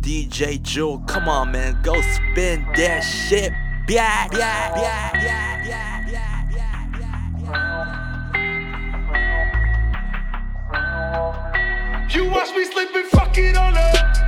DJ Jewel, come on man, go spin that shit. Yeah, yeah, yeah, yeah, yeah, yeah, yeah. You watch me slip and fuck it all up.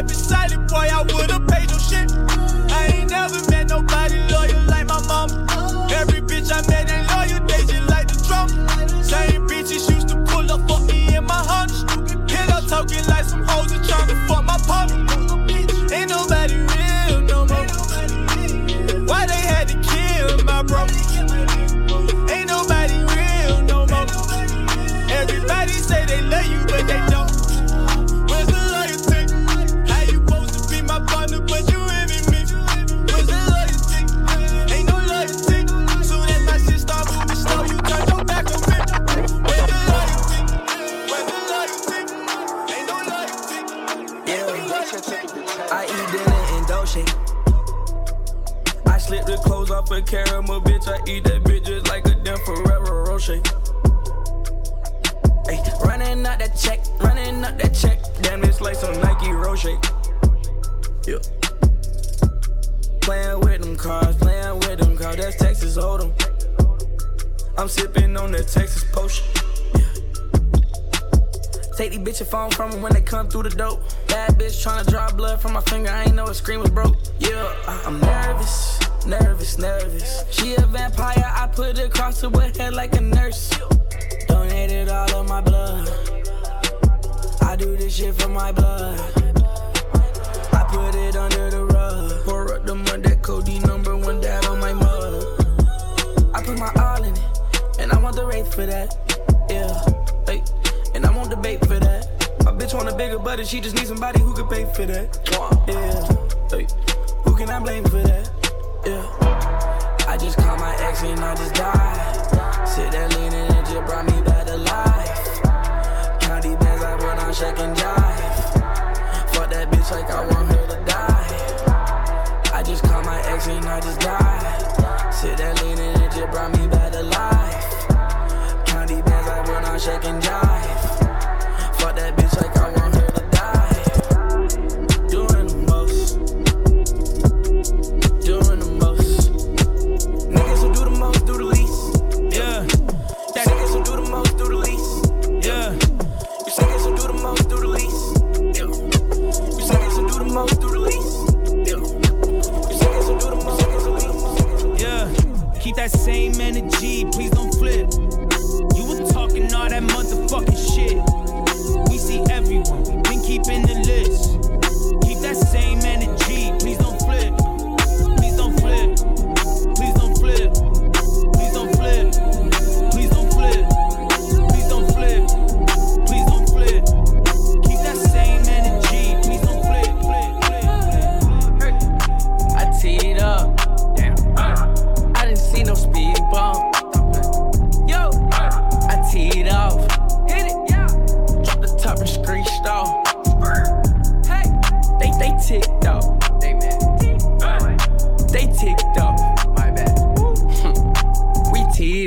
Kept it boy, I would've I eat dinner in Dolce. I slip the clothes off a caramel, bitch. I eat that bitch just like a damn Ferrero Rocher. Ay, running up that check, running up that check. Damn, it's like some Nike Rocher. Yeah. Playing with them cars, playing with them cars. That's Texas Hold'em. I'm sipping on that Texas potion. Take these bitches phone from them when they come through the dope. Bad bitch tryna draw blood from my finger. I ain't know a screen was broke. Yeah, I'm nervous, nervous, nervous. She a vampire. I put her across her head like a nurse. Donated all of my blood. I do this shit for my blood. I put it under the rug. Pour up the mud, that Cody number one dad on my mug. I put my all in it, and I want the rate for that. Bigger butt, and she just needs somebody who can pay for that. Yeah, hey, who can I blame for that? Yeah, I just called my ex and I just died. Sit there leaning and just brought me back to life. County bands, I put on check and jive. Fuck that bitch like I want her to die. I just called my ex and I just died. Sit there leaning and just brought me back to life. County bands, I put on check and jive. Please don't flip. You was talking all that motherfucking shit. We see everyone, we been keeping the list. Keep that same energy, please don't flip. Please don't flip. Please don't flip.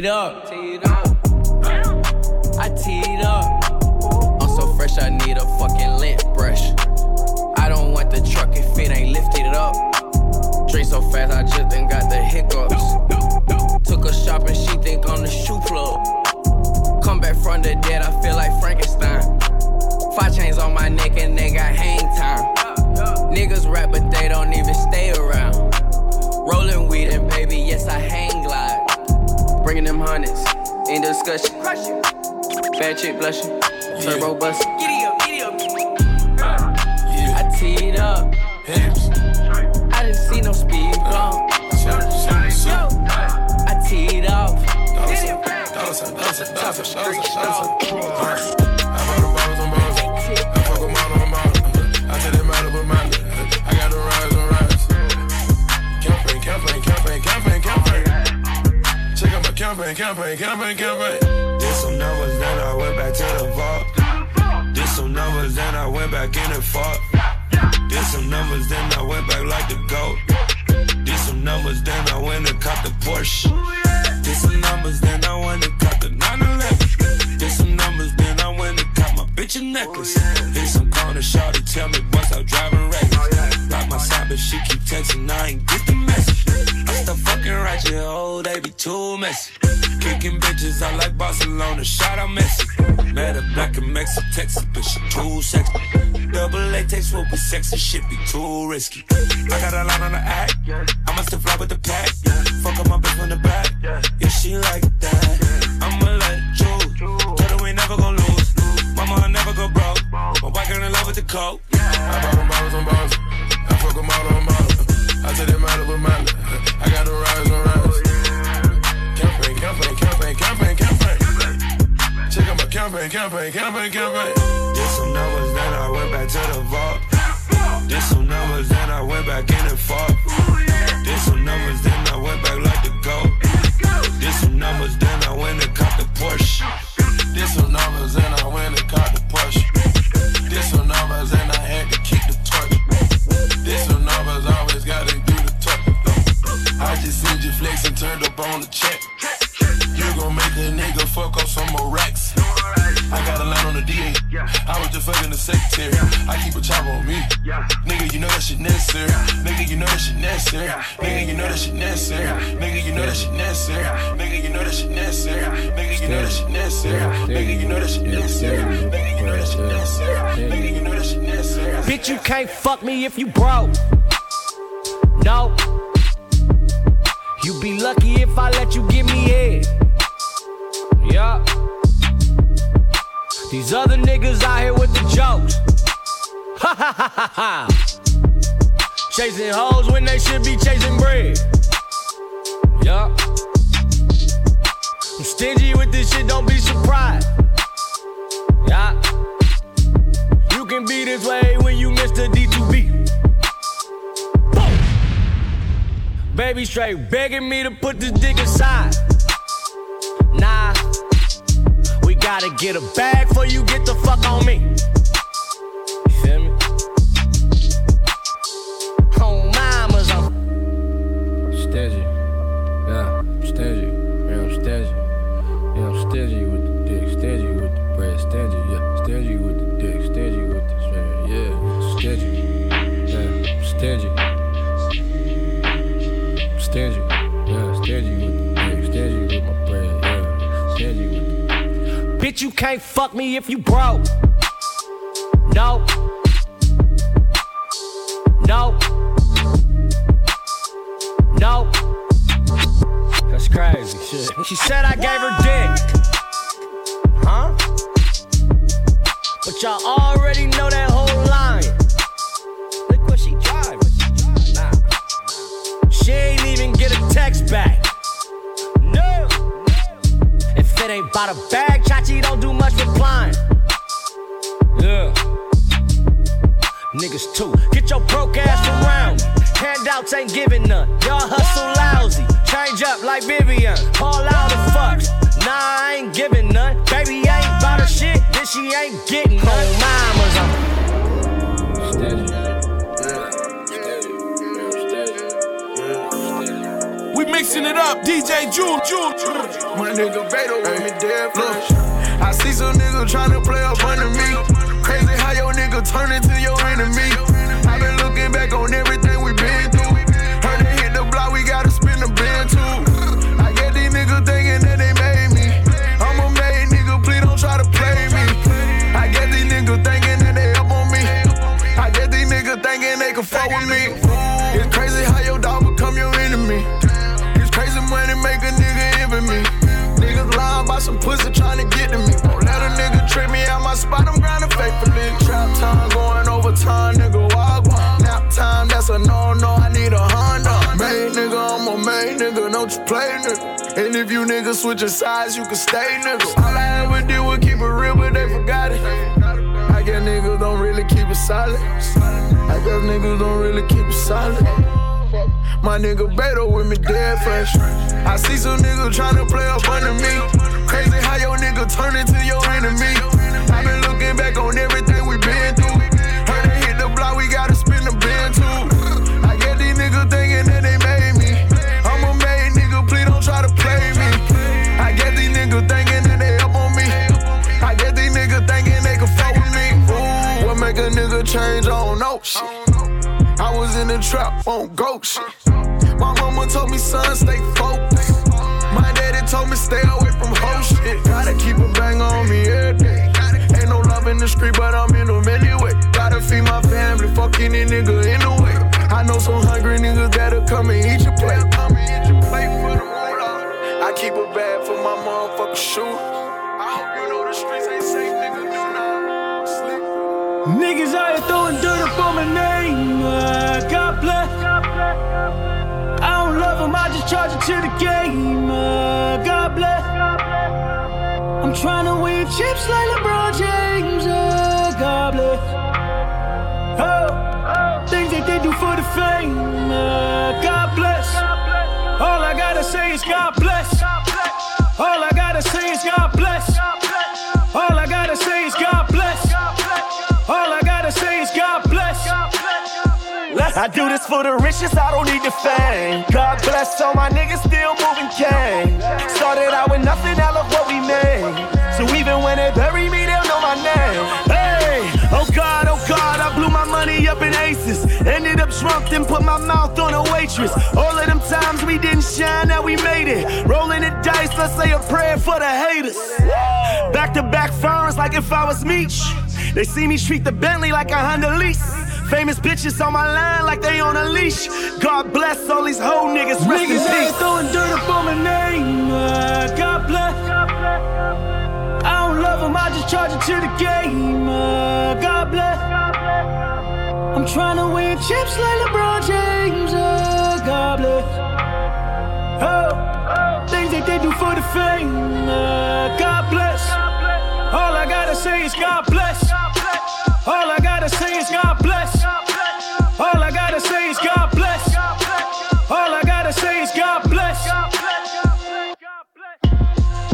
Teed up. I teed up. I'm so fresh, I need a fucking lint brush. I don't want the truck if it ain't lifted up. Drink so fast, I just done got the hiccups. Took her shopping, she think I'm the shoe plug. Come back from the dead, I feel like Frankenstein. Five chains on my neck and they got hang time. Niggas rap, but bringing them hundreds. In discussion. Crush it. Bad chick blushing. Yeah. Turbo busting. Giddy up, giddy up. Yeah. I teed up. Hips. I didn't see no speed bump. I teed off. Campaign, campaign, campaign, campaign. Did some numbers, then I went back to the vault. Did some numbers, then I went back in and fought. Did some numbers, then I went back like the goat. Did some numbers, then I went and caught the Porsche. Did some numbers, then I went and caught the 911. Did some numbers, then I went and caught my bitch a necklace. Hit some corner shot to tell me once I'm driving reckless. Lock my side, but she keep texting, I ain't get the message. Stop fucking you oh, they be too messy. Kicking bitches, I like Barcelona, shout out Messi. Met a black and Mexican Texas, but she too sexy. Double latex will be sexy, shit be too risky. I got a lot on the act, I must fly with the pack. Fuck up my bitch on the back, yeah, she like that. I'ma let choose, told her we never gon' lose. Mama, I never go broke, my white girl in love with the coke. Campaign, campaign, campaign, campaign. Did some numbers, then I went back to the vault. Did some numbers, then I went back in and fought. Did some numbers, then I went back like the goat. Did some numbers, then I went and caught the Porsche. Did some numbers and I went and caught the Porsche. Did some numbers and I had to keep the torch. Did some numbers, always gotta do the talk. I just seen you flex and turned up on the check. Just fucking the secretary. I keep a chopper on me. Nigga, you know that shit necessary. Nigga, you know that shit necessary. Nigga, you know that shit necessary. Nigga, you know that shit necessary. Nigga, you know that shit necessary. Nigga, you know that shit necessary. Nigga, you know that shit necessary. Nigga, you know that shit necessary. Nigga, you know that shit necessary. Bitch, you can't fuck me if you broke. No. You be lucky if I let you give me head. Yeah. These other niggas out here with the jokes. Ha ha ha ha ha. Chasing hoes when they should be chasing bread. Yeah. I'm stingy with this shit, don't be surprised. Yeah. You can be this way when you Mr. D2B. Boom. Baby straight begging me to put this dick aside. Gotta get a bag before you get the fuck on me. Bitch, you can't fuck me if you broke. No. No. No. That's crazy shit. She said I gave her dick. Huh? But y'all already know that whole line. Look what she driving. Nah. She ain't even get a text back. About a bag, Chachi don't do much replying. Yeah. Niggas too. Get your broke ass around. Handouts ain't giving none. Y'all hustle lousy. Change up like Vivian. All out of fucks. Nah, I ain't giving none. Baby ain't about her shit. Then she ain't getting none. Mamas, I'm mixing it up, DJ June, June, June. My nigga Beto with me dead fresh. I see some niggas tryna play up under me. Crazy how your nigga turn into your enemy. i been looking back on everything trip me out my spot, I'm grinding faithfully. Trap time going overtime, nigga, walk Nap time, that's a no no, I need a Honda. Main nigga, I'm a main nigga, don't you play nigga. And if you niggas switching sides, you can stay nigga. All I ever did was keep it real, but they forgot it. I guess niggas don't really keep it solid. I guess niggas don't really keep it solid. My nigga Beto with me dead fresh. I see some niggas tryna play up under me. Crazy how your nigga turn into your enemy. i been looking back on everything we been through. Heard they hit the block, we gotta spin the bin too. I get these niggas thinking that they made me. I'm a made nigga, please don't try to play me. I get these niggas thinking that they up on me. I get these niggas thinking they can fuck with me. Ooh, what make a nigga change? I don't know shit. I was in the trap on goat shit. My mama told me, son, stay focused. My daddy told me, stay away from hoe shit. Gotta keep a bang on me every day. Ain't no love in the street, but I'm in them anyway. Gotta feed my family, fuck any nigga anyway. I know some hungry niggas that'll come and eat your plate. Come and eat your plate for the. I keep a bag for my motherfucking shoes. I hope you know the streets ain't safe, nigga. Niggas out here throwing dirt up on my name. Uh, God bless. I don't love them, I just charge it to the game. Uh, God bless. I'm trying to win chips like LeBron James. Uh, God bless. Oh, things that they do for the fame. Uh, God bless. All I gotta say is God bless. All I I do this for the riches, I don't need the fame. God bless all my niggas still moving cane. Started out with nothing, now look what we made. So even when they bury me, they'll know my name. Hey, oh God, oh God, I blew my money up in aces. Ended up drunk, then put my mouth on a waitress. All of them times we didn't shine, now we made it. Rolling the dice, let's say a prayer for the haters. Back to back firms like if I was Meech. They see me treat the Bentley like a Honda lease. Famous bitches on my line like they on a leash. God bless all these hoe niggas. Rest Niggas in peace. throwing dirt up on my name. Uh, God bless. I don't love them, I just charge it to the game. Uh, God bless. I'm trying to win chips like LeBron James. Uh, God bless. Oh, things that they do for the fame. Uh, God bless. All I gotta say is God bless. All I gotta say is God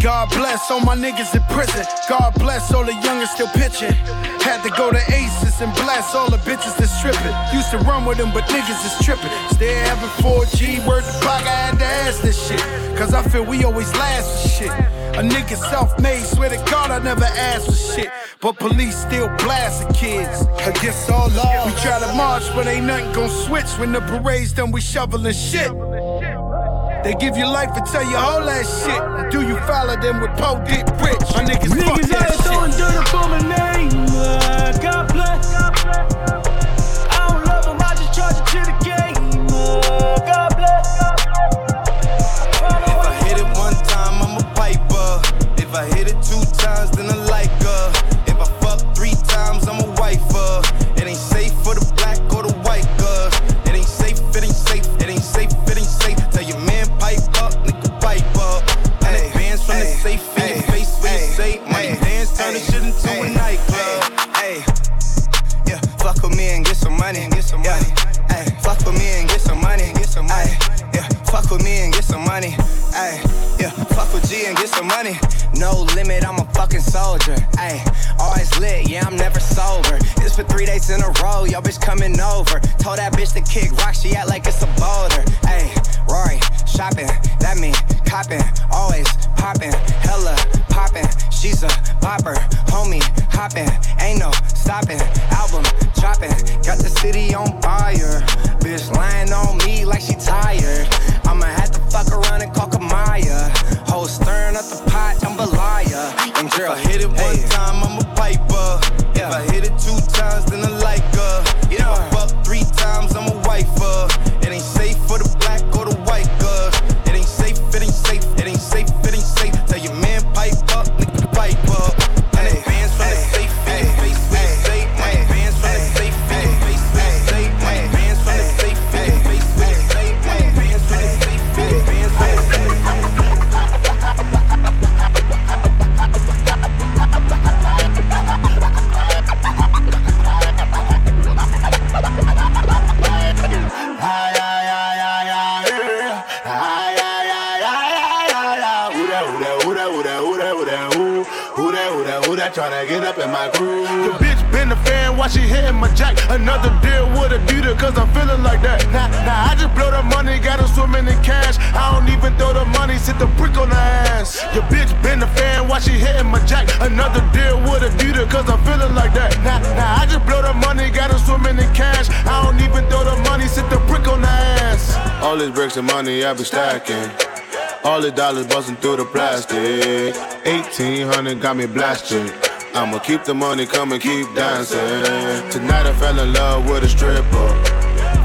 God bless all my niggas in prison. God bless all the youngers still pitching. Had to go to Aces and blast all the bitches that stripping. Used to run with them, but niggas is tripping. Still having 4G, word to clock, I had to ask this shit. Cause I feel we always last for shit. A nigga self made, swear to God I never asked for shit. But police still blasting kids. Against all law. We try to march, but ain't nothing gon' switch. When the parade's done, we shoveling shit. They give you life and tell you all that shit. Do you follow them with po dick rich? My niggas, fuck Niggas that out here throwing shit. dirt up on my name. Uh, God bless. I don't love them, I just charge it to the game. Yeah, fuck with G and get some money. No limit, I'm a fucking soldier. Hey, always lit, yeah, I'm never sober. It's for three days in a row, yo bitch coming over. Told that bitch to kick rock, she act like it's a boulder. Hey, Rory, shopping. That mean copping, always popping, hella popping. She's a popper, homie hopping, ain't no stopping. Album dropping, got the city on fire. Bitch lying on me like she tired. I'ma have to fuck around and call Kamaiyah. Whole stirring up the pot, jambalaya. And girl, If I hit it one time, I'm a piper. If I hit it two times, then I like her. If I fuck three times, I'm a wifer. It ain't safe for the black or the All these bricks of money I be stacking. All the dollars busting through the plastic. 1800 got me blasted. I'ma keep the money, come and keep dancing. Tonight I fell in love with a stripper.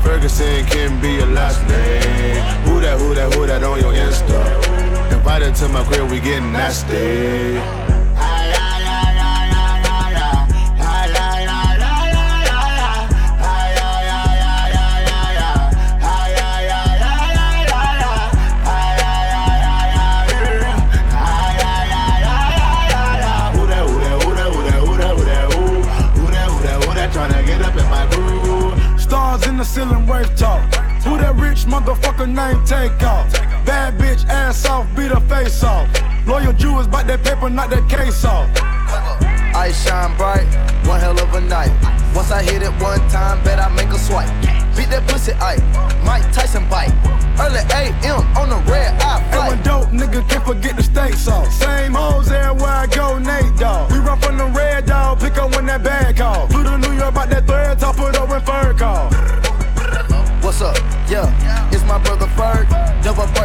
Ferguson can be your last name. Who that, who that, who that on your Insta? Invited to my crib, we getting nasty. In the ceiling, wave talk. Who that rich motherfucker name take off? Bad bitch, ass off, beat her face off. Loyal Jews, bite that paper, not that case off. I shine bright, one hell of a night. Once I hit it one time, bet I make a swipe. Beat that pussy, I Mike Tyson bite. Early AM on the red eye flight. And when dope nigga can't forget the steak sauce. Same hoes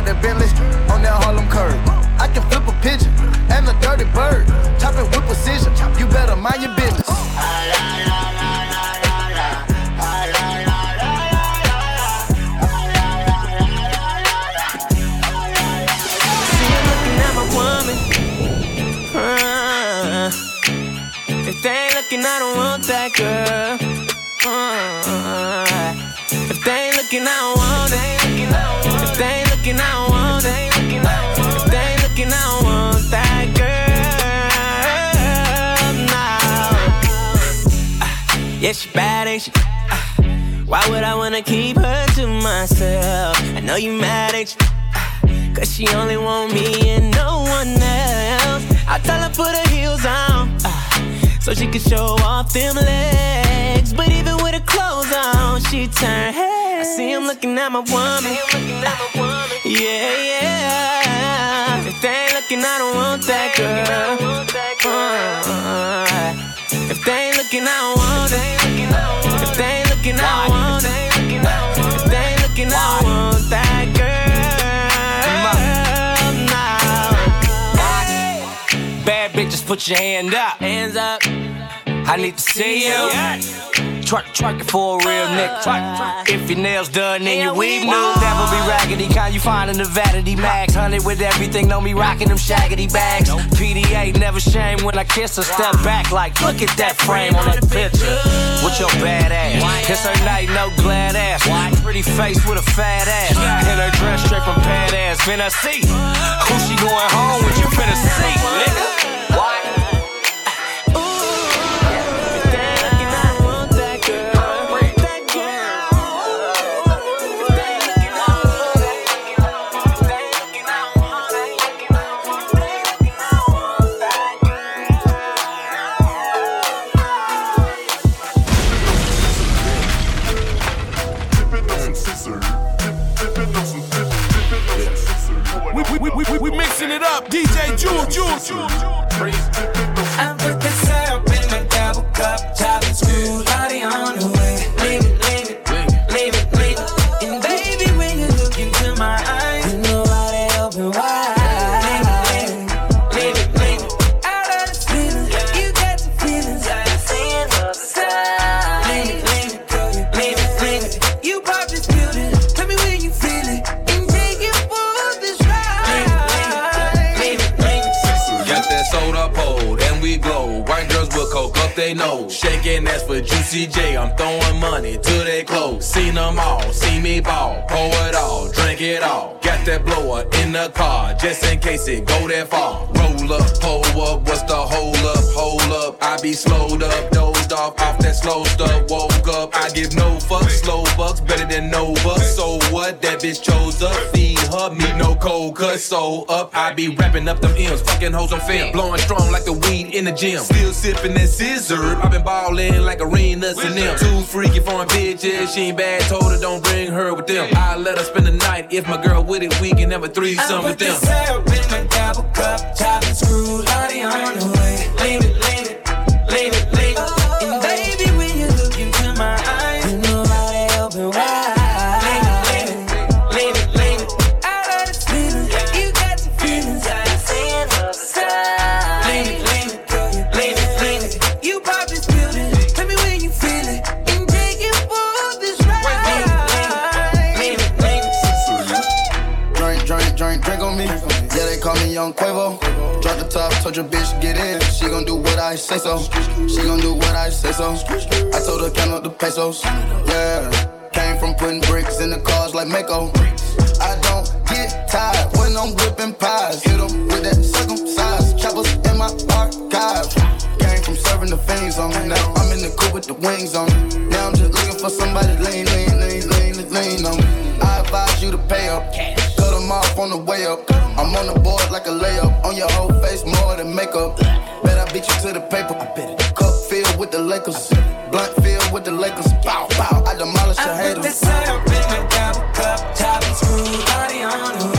That Bentley on that Harlem curb. I can flip a pigeon and a dirty bird. Chop it with precision. You better mind your business. If they ain't looking, I don't want that girl. Yeah, she bad, ain't she? Ah, Why would I wanna keep her to myself? I know you mad, ain't you? Cause she only want me and no one else. I tell her put her heels on, ah, so she can show off them legs. But even with her clothes on, she turn heads. I see him looking at my woman. Yeah, yeah. If they ain't looking, I don't want that girl. Uh, if they ain't looking, I don't want it. If they ain't looking, I don't want it. If they ain't looking, I don't want that girl. Now. Bad bitches, put your hand up. Hands up. I need to see you. Twerk, twerk it for a real nigga. If your nails done, then your weave new. Never be raggedy, kind you find in the vanity max. Hundred with everything, know me rocking them shaggedy bags. PDA never shame when I kiss her. Step back like, look at that frame on that picture. With your bad ass. It's her night, no glad ass. Pretty face with a fat ass. In her dress straight from pad ass. Finna see who she going home with. You finna see, nigga. They nose. Shaking ass for Juicy J. I'm throwing money to they clothes. Seen them all, see me ball. Pour it all, drink it all. Got that blower in the car, just in case it go that far. Roll up, pull up, what's the hold up? Hold up, I be slowed up, dozed off, off that slow stuff. Woke up, I give no fucks, slow bucks, better than no bucks. So what? That bitch chose up, feed her, me no cold cut. So up, I be wrapping up them M's, fucking hoes on film, blowing strong like the weed in the gym. Still sipping that scissor, i been ballin' like arenas and them. Too freaky foreign bitches, she ain't bad, told her don't bring her with them. I let her spend the night, if my girl with it, we can have a threesome with them. syrup in my double cup, top and told your bitch get in. She gon' do what I say so. She gon' do what I say so. I told her count up the pesos. Yeah, came from putting bricks in the cars like Mako. I don't get tired when I'm whipping pies. Hit 'em with that circumcised choppers in my archive. Came from serving the fiends on. Now I'm in the coupe with the wings on. Now I'm just looking for somebody lean, lean, lean, lean, lean on me. You to pay up. Cut 'em off on the way up. I'm on the board like a layup. On your whole face more than makeup. Bet I beat you to the paper. Cup filled with the Lakers. Blunt filled with the Lakers. Bow, bow. I demolish your I put the haters. syrup in my double cup, top and screw, body on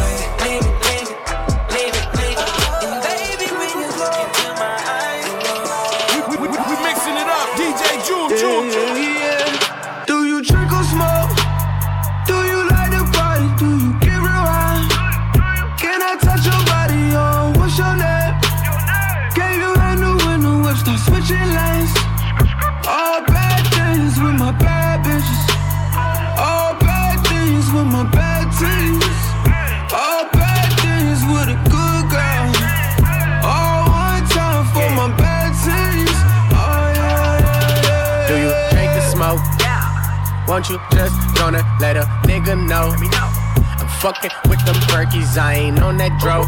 Won't you just gonna let a nigga know? I'm fucking with them perkies, I ain't on that dro.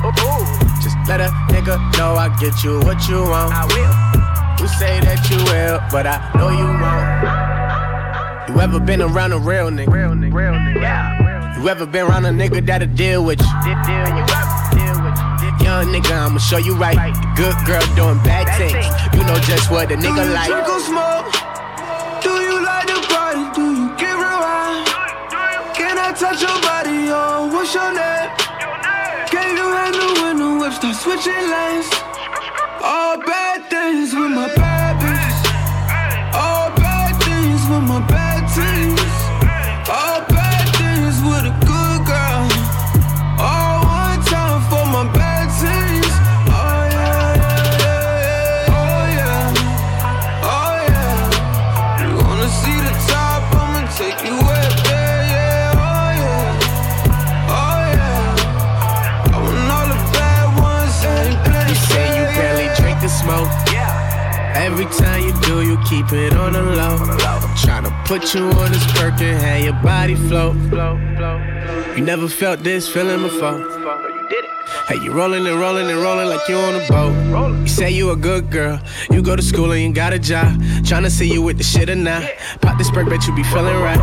Just let a nigga know I get you what you want. I will. You say that you will, but I know you won't. You ever been around a real nigga? Real nigga, real nigga. Yeah. You ever been around a nigga that'll deal with you? Young nigga, I'ma show you right. The good girl doing bad things. You know just what a nigga like. drink or smoke? Touch your body? Oh, what's your name? Gave you a new in the whip, start switching lanes. All bad things with my bad Every time you do, you keep it on the low. Tryna put you on this perk and have your body float. You never felt this feeling before. Hey, you rolling and rolling and rolling like you on a boat. You say you a good girl. You go to school and you got a job. Tryna see you with the shit or not. Pop this perk, bet you be feeling right.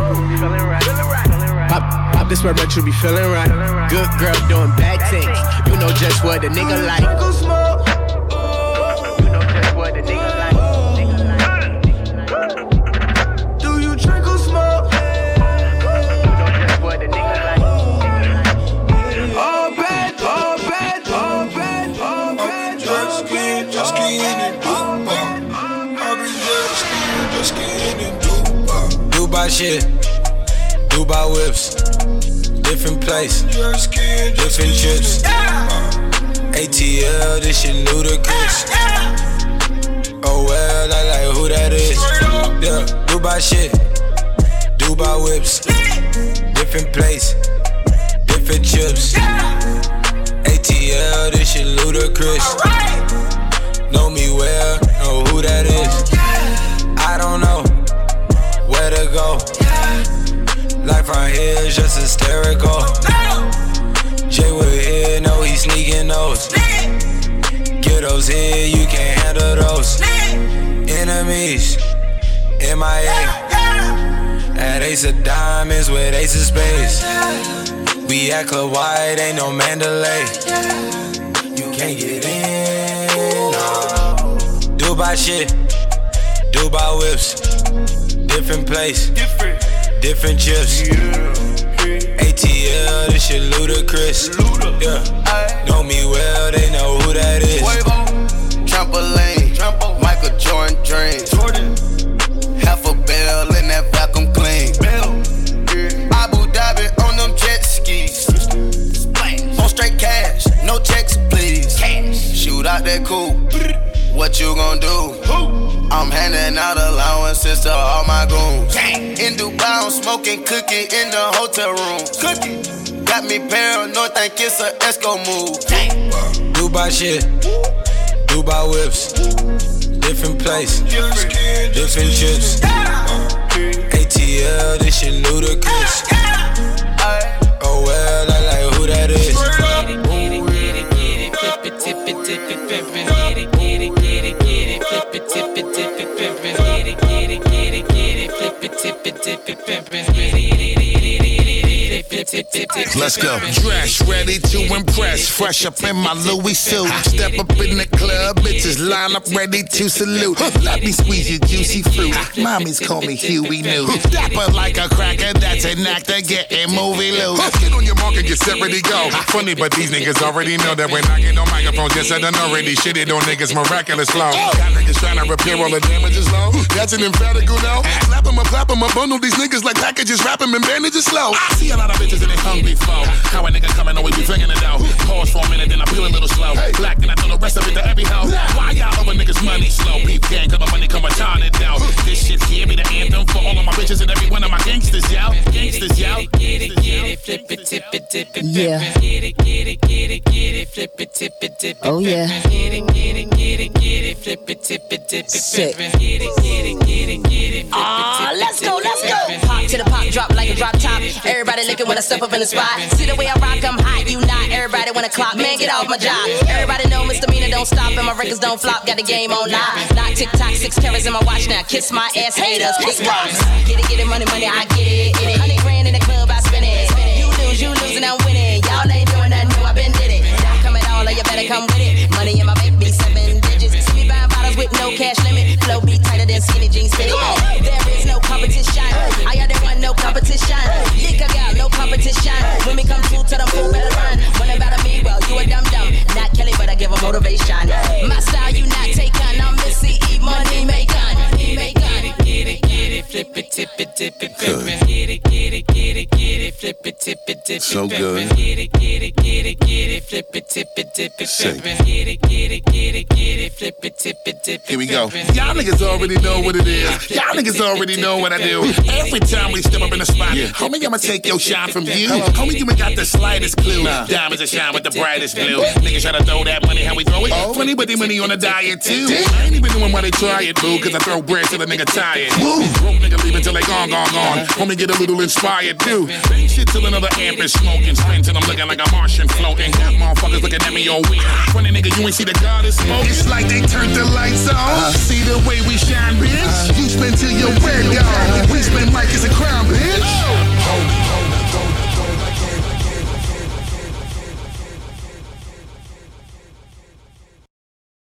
Pop, pop this perk, bet you be feeling right. Good girl doing bad things. You know just what a nigga like. Dubai shit, Dubai whips, different place, different trips. ATL, this shit Ludacris. Oh well, I like who that is. Yeah, Dubai shit, Dubai whips, different place, different chips. ATL, this shit Ludacris. Know me well, know who that is. I don't know where to go. Life around here is just hysterical. Jay Wood here, know he sneaking those. Get those here, you can't handle those. Enemies, MIA. At Ace of Diamonds with Ace of Spades. We at Club White, ain't no Mandalay. You can't get in. No. Dubai shit, Dubai whips. Different place, different, different chips. ATL, this shit Ludacris. Yeah, know me well, they know who that is. Trampoline, Michael Jordan dreams. Half a bell in that vacuum clean. Abu Dhabi on them jet skis. On straight cash, no checks, please. Shoot out that coupe. What you gon' do? I'm handing out allowances to all my goons. In Dubai, I'm smoking cookie in the hotel room. Cookie. Got me paranoid, think it's a Esco move. Dubai shit, Dubai whips, different place, different chips. ATL, this shit Ludacris. Oh well, I Let's go. Dress, ready to impress. Fresh up in my Louis suit. Step up in the club, bitches line up ready to salute. Let me squeeze your juicy fruit. Mommies call me Huey New. Dapper like a cracker, that's an actor getting movie loose. Get on your mark and get set, ready, go. Funny, but these niggas already know that when I get on microphones, yes, I done already shitted on niggas' miraculous flow. Got niggas trying to repair all the damages low. That's an emphatical no. Slap 'em up, clap 'em up, bundle these niggas like packages, wrap 'em in bandages slow. I see a lot of bitches and they hungry for. How a nigga coming, always be flinging it out. Pause for a minute, then I feel a little slow. Black, then I throw the rest of it to hoe. Why y'all over niggas money slow? Beef gang, cause my money come retarded now. This shit here be the anthem for all of my bitches and every one of my gangsters, yo. Dip it, Yeah. Get it, get it, get it, get it, flip it, tip it, dip it. Oh, yeah. Get it, get it, get it, get it, flip it, tip it, dip it. Sick. Get it, get it, get it, get it, flip it, Ah, tip it, let's go, let's go. Pop to the pop, drop like a drop top. Everybody looking when I step up in the spot. See the way I rock, I'm hot, you not. Everybody wanna clock, man, get off my job. Everybody know misdemeanor don't stop and my records don't flop. Got the game on live. Not tick tock, six carats in my watch now. Kiss my ass, haters, kick rocks. Get it, get it, money, money, I get it, get it. Hundred grand in the club, lose, and I'm winning. Y'all ain't doing nothing new, I been did it. Don't come at all, or you better come with it. Money in my baby, seven digits. Sweet buying bottles with no cash limit. Flow be tighter than skinny jeans fit it. There is no competition. I got that one, no competition. Liquor got no competition. When we come through to the pool, better run. When about me, well, you a dum dum. Not Kelly, but I give a motivation. My style, you not taken. I'm Missy E. Money making. Money making. Get it, get it, flip it, tip it, dip it, flip it. Get it, tip it, dip it, So good. it. Get it, get it, get it, get it, flip it, tip it, dip it, Sick. it. Get it, get it, get it, get it, flip it, tip it, dip it. Here we go. Y'all niggas already know what it is. Y'all niggas already know what I do. Every time we step up in the spot, homie, I'ma take your shine from you. Homie, you ain't got the slightest clue. Diamonds that shine with the brightest blue. Niggas try to throw that money, how we throw it? Funny, but they money on a diet too. I ain't even doing why they try it, boo, cause I throw bread till the nigga tired. Broke nigga leave until they gone, gone, gone. Homie, get a little inspired too. Ain't shit till another amp and smoking. Spintin', I'm looking like a Martian floating. Got motherfuckers looking at me all weird. Funny nigga, you ain't see the God smoke. It's like they turned the lights on. Uh, see the way we shine, bitch. Uh, you spend till your red gone. We spend like it's a crown, bitch.